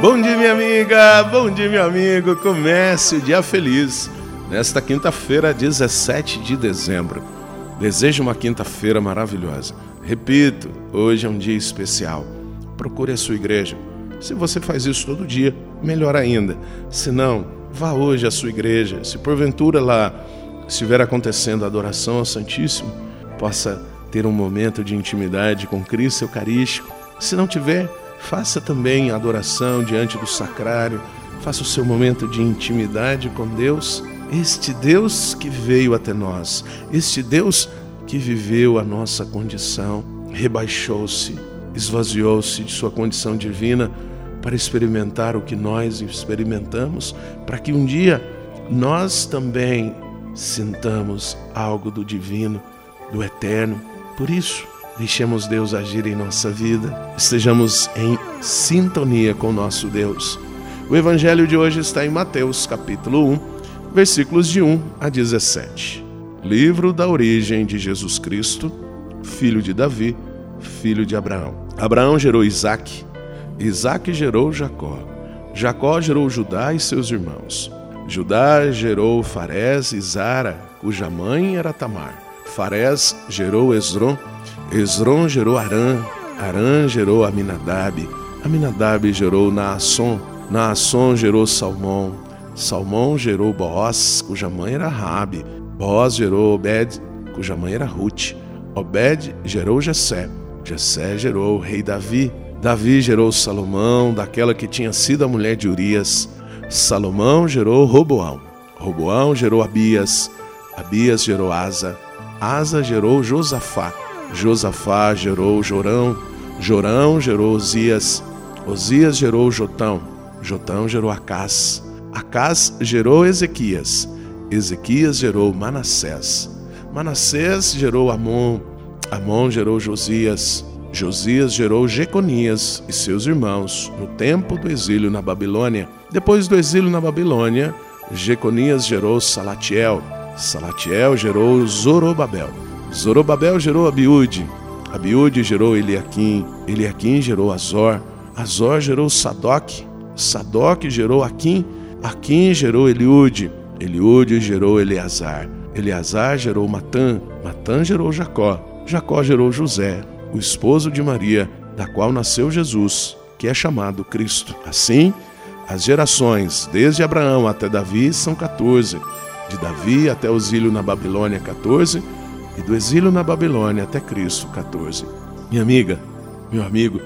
Bom dia, minha amiga, bom dia, meu amigo. Comece o dia feliz nesta quinta-feira, 17 de dezembro. Desejo uma quinta-feira maravilhosa. Repito, hoje é um dia especial. Procure a sua igreja. Se você faz isso todo dia, melhor ainda. Se não, vá hoje à sua igreja. Se porventura lá estiver acontecendo a adoração ao Santíssimo, possa ter um momento de intimidade com Cristo Eucarístico. Se não tiver, Faça também a adoração diante do sacrário, faça o seu momento de intimidade com Deus, este Deus que veio até nós, este Deus que viveu a nossa condição, rebaixou-se, esvaziou-se de sua condição divina para experimentar o que nós experimentamos, para que um dia nós também sintamos algo do divino, do eterno. Por isso, Deixemos Deus agir em nossa vida, estejamos em sintonia com nosso Deus. O evangelho de hoje está em Mateus, capítulo 1, versículos de 1 a 17. Livro da origem de Jesus Cristo, filho de Davi, filho de Abraão. Abraão gerou Isaque, Isaque gerou Jacó. Jacó gerou Judá e seus irmãos. Judá gerou Farés e Zara, cuja mãe era Tamar. Farés gerou Esron, Esron gerou Arã, Arã gerou Aminadab, Aminadab gerou Naasson, Naasson gerou Salmão, Salmão gerou Boaz, cuja mãe era Rabi, Boaz gerou Obed, cuja mãe era Ruth, Obed gerou Jessé, Jessé gerou o rei Davi, Davi gerou Salomão, daquela que tinha sido a mulher de Urias, Salomão gerou Roboão, Roboão gerou Abias, Abias gerou Asa, Asa gerou Josafá, Josafá gerou Jorão, Jorão gerou Osias, Osias gerou Jotão, Jotão gerou Acás, Acás gerou Ezequias, Ezequias gerou Manassés, Manassés gerou Amon, Amon gerou Josias, Josias gerou Jeconias e seus irmãos no tempo do exílio na Babilônia. Depois do exílio na Babilônia, Jeconias gerou Salatiel, Salatiel gerou Zorobabel, Zorobabel gerou Abiúde, Abiúde gerou Eliaquim, Eliaquim gerou Azor, Azor gerou Sadoc, Sadoc gerou Aquim, Aquim gerou Eliúde, Eliúde gerou Eleazar, Eleazar gerou Matã, Matã gerou Jacó, Jacó gerou José, o esposo de Maria, da qual nasceu Jesus, que é chamado Cristo. Assim, as gerações, desde Abraão até Davi, são 14. De Davi até o exílio na Babilônia, 14 e do exílio na Babilônia até Cristo 14. Minha amiga, meu amigo,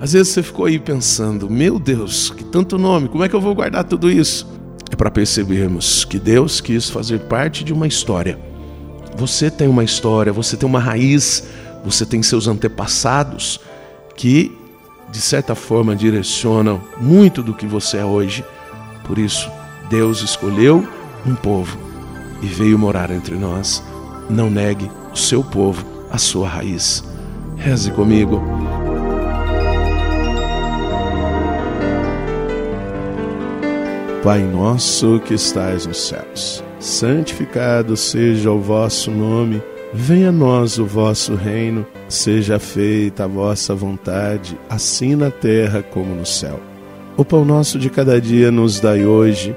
às vezes você ficou aí pensando: meu Deus, que tanto nome, como é que eu vou guardar tudo isso? É para percebermos que Deus quis fazer parte de uma história. Você tem uma história, você tem uma raiz, você tem seus antepassados que, de certa forma, direcionam muito do que você é hoje. Por isso, Deus escolheu um povo e veio morar entre nós não negue o seu povo, a sua raiz. Reze comigo. Pai nosso que estais nos céus, santificado seja o vosso nome, venha a nós o vosso reino, seja feita a vossa vontade, assim na terra como no céu. O pão nosso de cada dia nos dai hoje,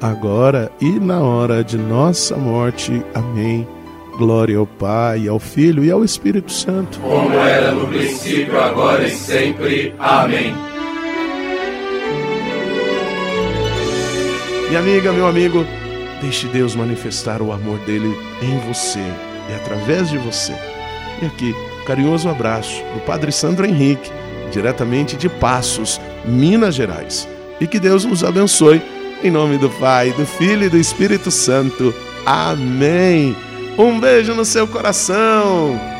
agora e na hora de nossa morte. Amém. Glória ao Pai, ao Filho e ao Espírito Santo. Como era no princípio, agora e sempre. Amém. Minha amiga, meu amigo, deixe Deus manifestar o amor dele em você e através de você. E aqui, um carinhoso abraço do Padre Sandro Henrique, diretamente de Passos, Minas Gerais. E que Deus nos abençoe em nome do Pai, do Filho e do Espírito Santo. Amém. Um beijo no seu coração.